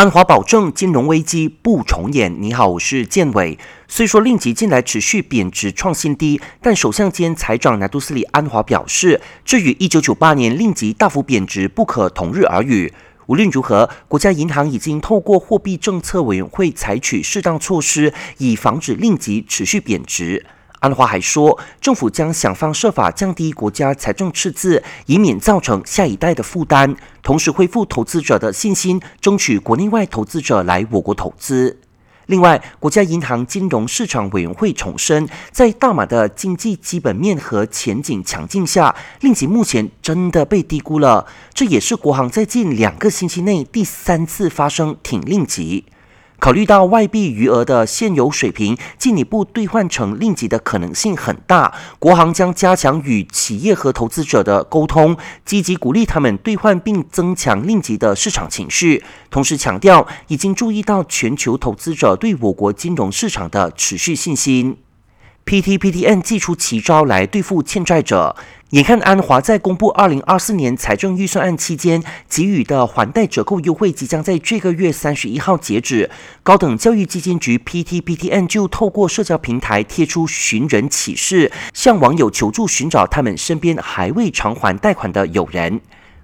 安华保证金融危机不重演。你好，我是建伟。虽说令吉近来持续贬值创新低，但首相兼财长拿督斯里安华表示，这与1998年令吉大幅贬值不可同日而语。无论如何，国家银行已经透过货币政策委员会采取适当措施，以防止令吉持续贬值。安华还说，政府将想方设法降低国家财政赤字，以免造成下一代的负担，同时恢复投资者的信心，争取国内外投资者来我国投资。另外，国家银行金融市场委员会重申，在大马的经济基本面和前景强劲下，令吉目前真的被低估了。这也是国行在近两个星期内第三次发生挺令吉。考虑到外币余额的现有水平，进一步兑换成令吉的可能性很大。国行将加强与企业和投资者的沟通，积极鼓励他们兑换，并增强令吉的市场情绪。同时强调，已经注意到全球投资者对我国金融市场的持续信心。PTPTN 祭出奇招来对付欠债者。眼看安华在公布二零二四年财政预算案期间给予的还贷折扣优惠即将在这个月三十一号截止，高等教育基金局 PTPTN 就透过社交平台贴出寻人启事，向网友求助寻找他们身边还未偿还贷款的友人。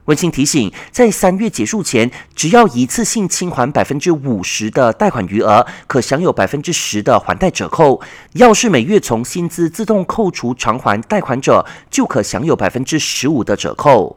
温馨提醒，在三月结束前，只要一次性清还百分之五十的贷款余额，可享有百分之十的还贷折扣；要是每月从薪资自动扣除偿还贷款者，就可享有百分之十五的折扣。